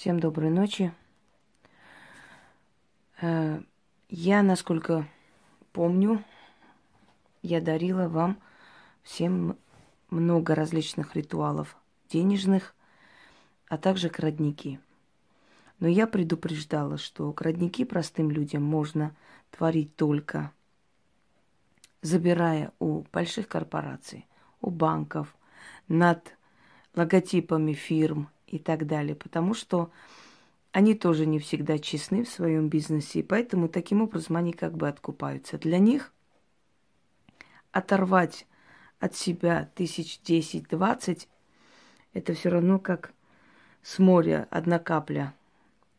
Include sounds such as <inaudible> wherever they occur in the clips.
Всем доброй ночи. Э, я, насколько помню, я дарила вам всем много различных ритуалов денежных, а также крадники. Но я предупреждала, что крадники простым людям можно творить только забирая у больших корпораций, у банков, над логотипами фирм и так далее, потому что они тоже не всегда честны в своем бизнесе, и поэтому таким образом они как бы откупаются. Для них оторвать от себя тысяч десять, двадцать, это все равно как с моря одна капля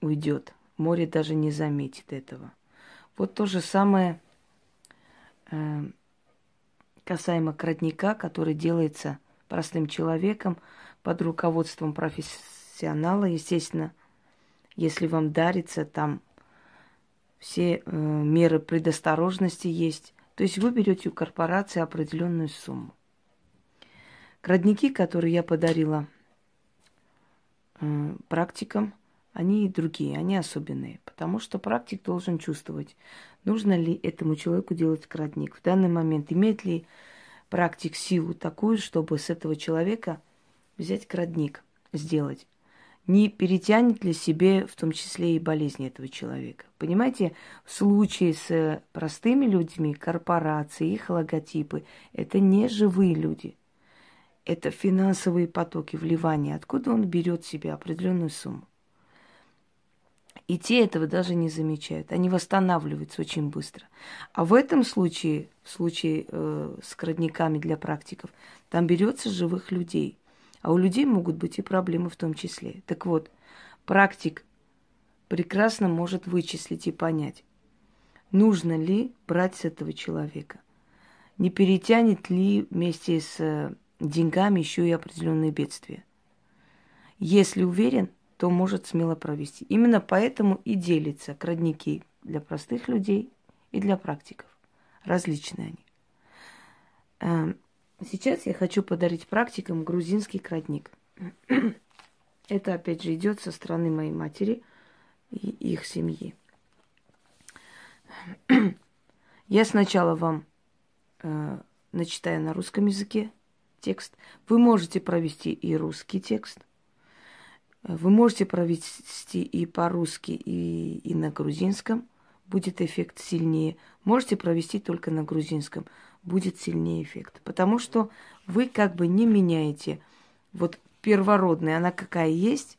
уйдет. Море даже не заметит этого. Вот то же самое э, касаемо крадника, который делается простым человеком под руководством профессионала, естественно, если вам дарится, там все э, меры предосторожности есть. То есть вы берете у корпорации определенную сумму. Крадники, которые я подарила э, практикам, они другие, они особенные, потому что практик должен чувствовать, нужно ли этому человеку делать крадник. В данный момент имеет ли практик силу такую, чтобы с этого человека взять крадник, сделать. Не перетянет ли себе в том числе и болезни этого человека. Понимаете, в случае с простыми людьми, корпорации, их логотипы, это не живые люди. Это финансовые потоки, вливания. Откуда он берет себе определенную сумму? И те этого даже не замечают. Они восстанавливаются очень быстро. А в этом случае, в случае э, с крадниками для практиков, там берется живых людей. А у людей могут быть и проблемы в том числе. Так вот, практик прекрасно может вычислить и понять, нужно ли брать с этого человека. Не перетянет ли вместе с э, деньгами еще и определенные бедствия. Если уверен, то может смело провести. Именно поэтому и делятся крадники для простых людей и для практиков. Различные они. Сейчас я хочу подарить практикам грузинский крадник. <clears throat> Это, опять же, идет со стороны моей матери и их семьи. <clears throat> Я сначала вам э, начитаю на русском языке текст. Вы можете провести и русский текст – вы можете провести и по-русски, и, и на грузинском, будет эффект сильнее. Можете провести только на грузинском, будет сильнее эффект. Потому что вы как бы не меняете вот первородная, она какая есть,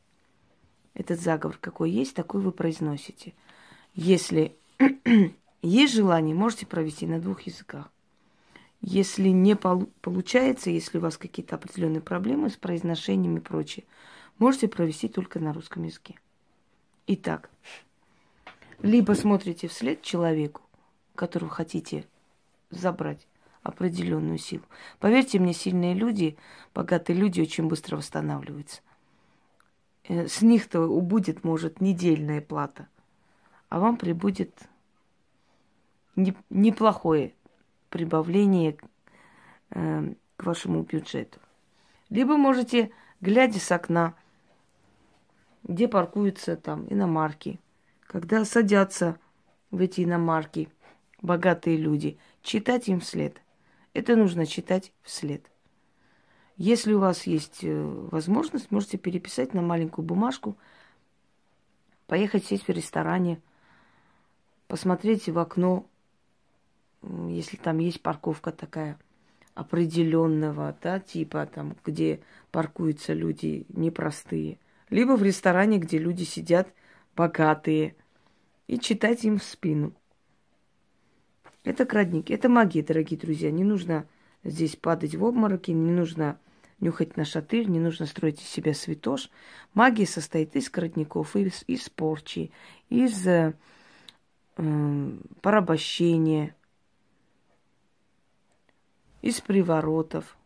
этот заговор какой есть, такой вы произносите. Если <clears throat> есть желание, можете провести на двух языках. Если не получается, если у вас какие-то определенные проблемы с произношением и прочее, можете провести только на русском языке. Итак, либо смотрите вслед человеку, которого хотите забрать определенную силу. Поверьте мне, сильные люди, богатые люди очень быстро восстанавливаются. Э, с них-то убудет, может, недельная плата, а вам прибудет неплохое прибавление э, к вашему бюджету. Либо можете, глядя с окна, где паркуются там иномарки. Когда садятся в эти иномарки богатые люди, читать им вслед. Это нужно читать вслед. Если у вас есть э, возможность, можете переписать на маленькую бумажку, поехать сесть в ресторане, посмотреть в окно, если там есть парковка такая определенного, да, типа там, где паркуются люди непростые – либо в ресторане, где люди сидят богатые, и читать им в спину. Это крадники, это магия, дорогие друзья. Не нужно здесь падать в обмороки, не нужно нюхать на шатырь, не нужно строить из себя святош. Магия состоит из крадников, из, из порчи, из э, э, порабощения, из приворотов,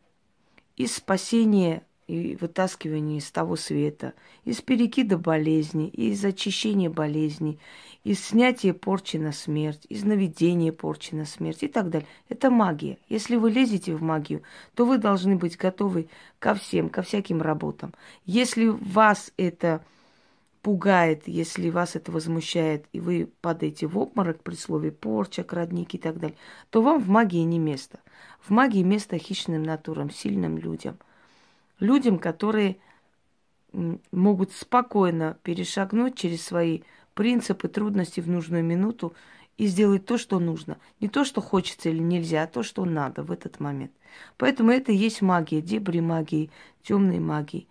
из спасения и вытаскивание из того света, из перекида болезни, из очищения болезней, из снятия порчи на смерть, из наведения порчи на смерть и так далее. Это магия. Если вы лезете в магию, то вы должны быть готовы ко всем, ко всяким работам. Если вас это пугает, если вас это возмущает, и вы падаете в обморок при слове порча, крадник и так далее, то вам в магии не место. В магии место хищным натурам, сильным людям. Людям, которые могут спокойно перешагнуть через свои принципы, трудности в нужную минуту и сделать то, что нужно. Не то, что хочется или нельзя, а то, что надо в этот момент. Поэтому это и есть магия, дебри магии, темной магии.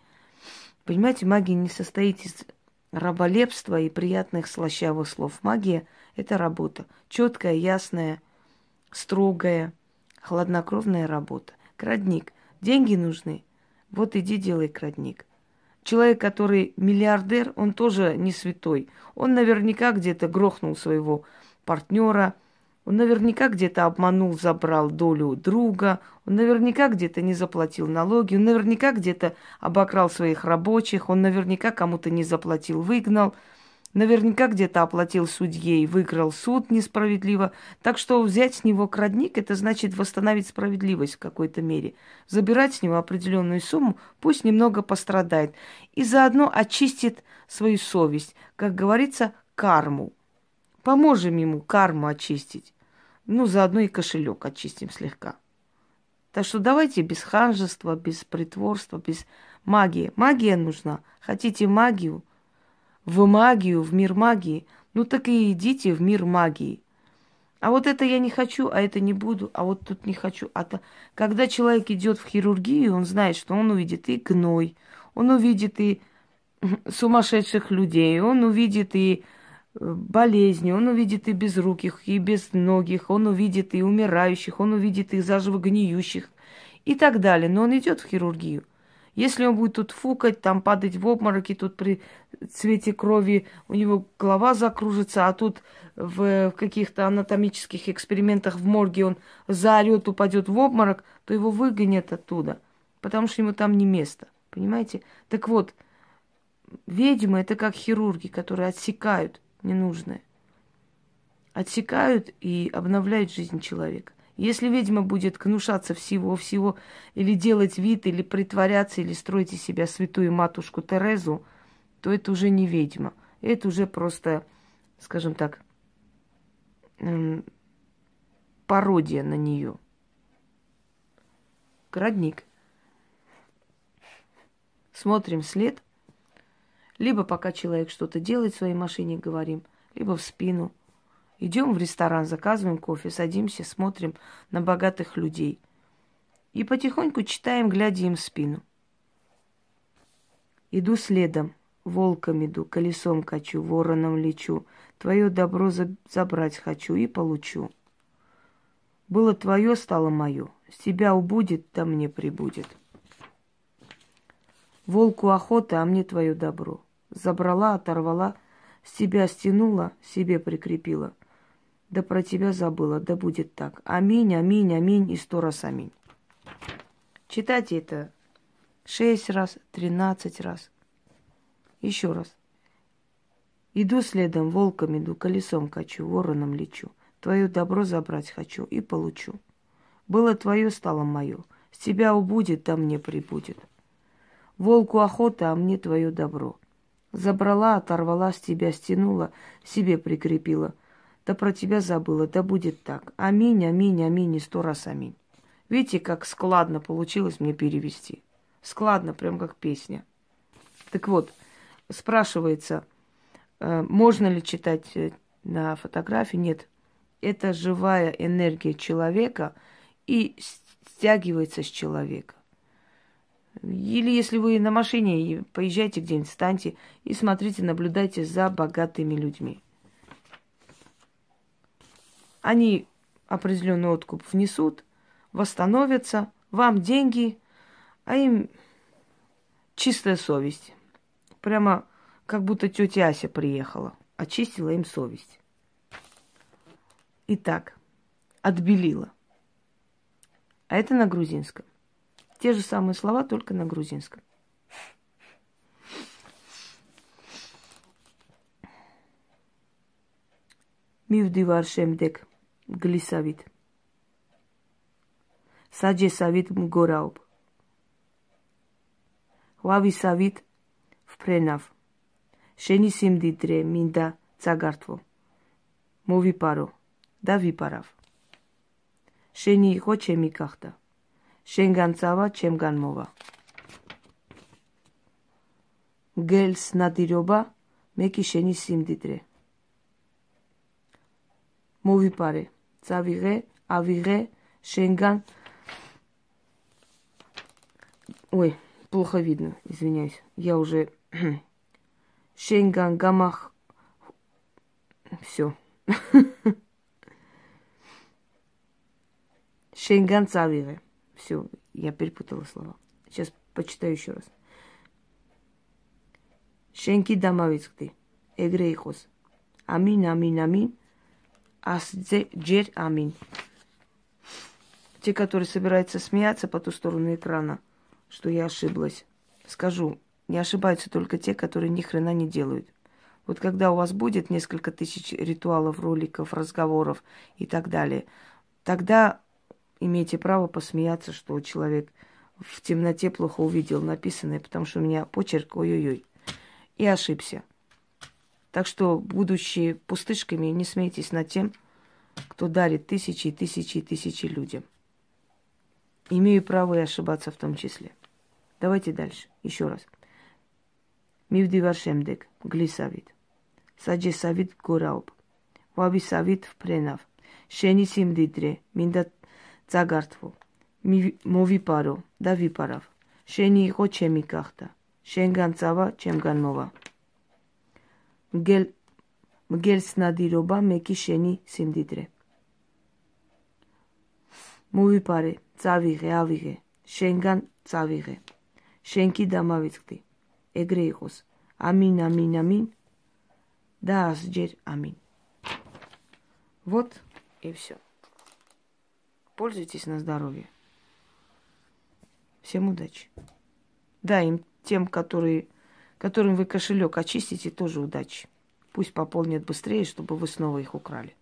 Понимаете, магия не состоит из раболепства и приятных слащавых слов. Магия – это работа. Четкая, ясная, строгая, хладнокровная работа. Крадник. Деньги нужны. Вот иди делай крадник. Человек, который миллиардер, он тоже не святой. Он наверняка где-то грохнул своего партнера, он наверняка где-то обманул, забрал долю друга, он наверняка где-то не заплатил налоги, он наверняка где-то обокрал своих рабочих, он наверняка кому-то не заплатил, выгнал, наверняка где-то оплатил судье и выиграл суд несправедливо. Так что взять с него крадник, это значит восстановить справедливость в какой-то мере. Забирать с него определенную сумму, пусть немного пострадает. И заодно очистит свою совесть, как говорится, карму. Поможем ему карму очистить. Ну, заодно и кошелек очистим слегка. Так что давайте без ханжества, без притворства, без магии. Магия нужна. Хотите магию? В магию, в мир магии. Ну так и идите в мир магии. А вот это я не хочу, а это не буду, а вот тут не хочу. А то, когда человек идет в хирургию, он знает, что он увидит и гной, он увидит и <clears throat> сумасшедших людей, он увидит и болезни, он увидит и безруких, и безногих, он увидит и умирающих, он увидит и заживо гниющих и так далее. Но он идет в хирургию. Если он будет тут фукать, там падать в обмороки, тут при цвете крови у него голова закружится, а тут в каких-то анатомических экспериментах в морге он заорет, упадет в обморок, то его выгонят оттуда, потому что ему там не место. Понимаете? Так вот, ведьмы это как хирурги, которые отсекают ненужное. Отсекают и обновляют жизнь человека. Если ведьма будет гнушаться всего-всего, или делать вид, или притворяться, или строить из себя святую матушку Терезу, то это уже не ведьма. Это уже просто, скажем так, пародия на нее. Градник. Смотрим след – либо пока человек что-то делает в своей машине, говорим, либо в спину. Идем в ресторан, заказываем кофе, садимся, смотрим на богатых людей. И потихоньку читаем, глядя им в спину. Иду следом, волком иду, колесом качу, вороном лечу. Твое добро забрать хочу и получу. Было твое, стало мое. С тебя убудет, да мне прибудет. Волку охота, а мне твое добро. Забрала, оторвала, с тебя стянула, себе прикрепила. Да про тебя забыла, да будет так. Аминь, аминь, аминь и сто раз аминь. Читайте это шесть раз, тринадцать раз. Еще раз. Иду следом, волком иду, колесом качу, вороном лечу. Твое добро забрать хочу и получу. Было твое, стало мое. С тебя убудет, да мне прибудет. Волку охота, а мне твое добро. Забрала, оторвала с тебя, стянула, себе прикрепила. Да про тебя забыла, да будет так. Аминь, аминь, аминь и сто раз аминь. Видите, как складно получилось мне перевести. Складно, прям как песня. Так вот, спрашивается, э, можно ли читать э, на фотографии? Нет. Это живая энергия человека и стягивается с человека. Или если вы на машине поезжайте где-нибудь, встаньте и смотрите, наблюдайте за богатыми людьми. Они определенный откуп внесут, восстановятся, вам деньги, а им чистая совесть Прямо как будто тетя Ася приехала, очистила им совесть. Итак, отбелила. А это на грузинском. Те же самые слова, только на грузинском. მივდივარ შემდეგ გლისავით საჯესავით მგორაობ ღვავისავით ვფრენავ შენი სიმდიდრე მინდა წაგართვო. მოვიპარო და ვიპარავ. შენი იყო ჩემი გახდა. შენგან წავა, ჩემგან მოვა. გელს ნადირობა, მე კი შენი სიმდიდრე. მოვიპარე, წავიღე, ავიღე, шенган. Ой, плохо видно, извиняюсь. Я уже <clears throat> Шенган Гамах. Все. <laughs> Шенган Цавире. Все, я перепутала слова. Сейчас почитаю еще раз. Шенки дамавицкти. Эгре ихос. Амин, амин, амин. Асдзе джер амин. Те, которые собираются смеяться по ту сторону экрана, что я ошиблась. Скажу, не ошибаются только те, которые ни хрена не делают. Вот когда у вас будет несколько тысяч ритуалов, роликов, разговоров и так далее, тогда имеете право посмеяться, что человек в темноте плохо увидел написанное, потому что у меня почерк ой-ой-ой. И ошибся. Так что, будучи пустышками, не смейтесь над тем, кто дарит тысячи и тысячи и тысячи людям. Имею право и ошибаться в том числе. Давайте дальше. Еще раз. მივდივარ შემდეგ გლისავით. საჯესავით გორაობ. ვავისავით ვფრენავ შენი სიმდიდრე მინდა წაგართვო მოვიპარო და ვიპარავ. შენი იყო ჩემი გახდა. შენგან წავა ჩემგან მოვა. მგელ მგელს ნადირობა მე კი შენი სიმდიდრე. მოვიპარე წავიღე, ავიღე, შენგან წავიღე. შენ კი დამავიწყდი. ეგრე Амин, амин, амин. Да დაასჯერ амин. Вот и все. Пользуйтесь на здоровье. Всем удачи. Да, им тем, которые, которым вы кошелек очистите, тоже удачи. Пусть пополнят быстрее, чтобы вы снова их украли.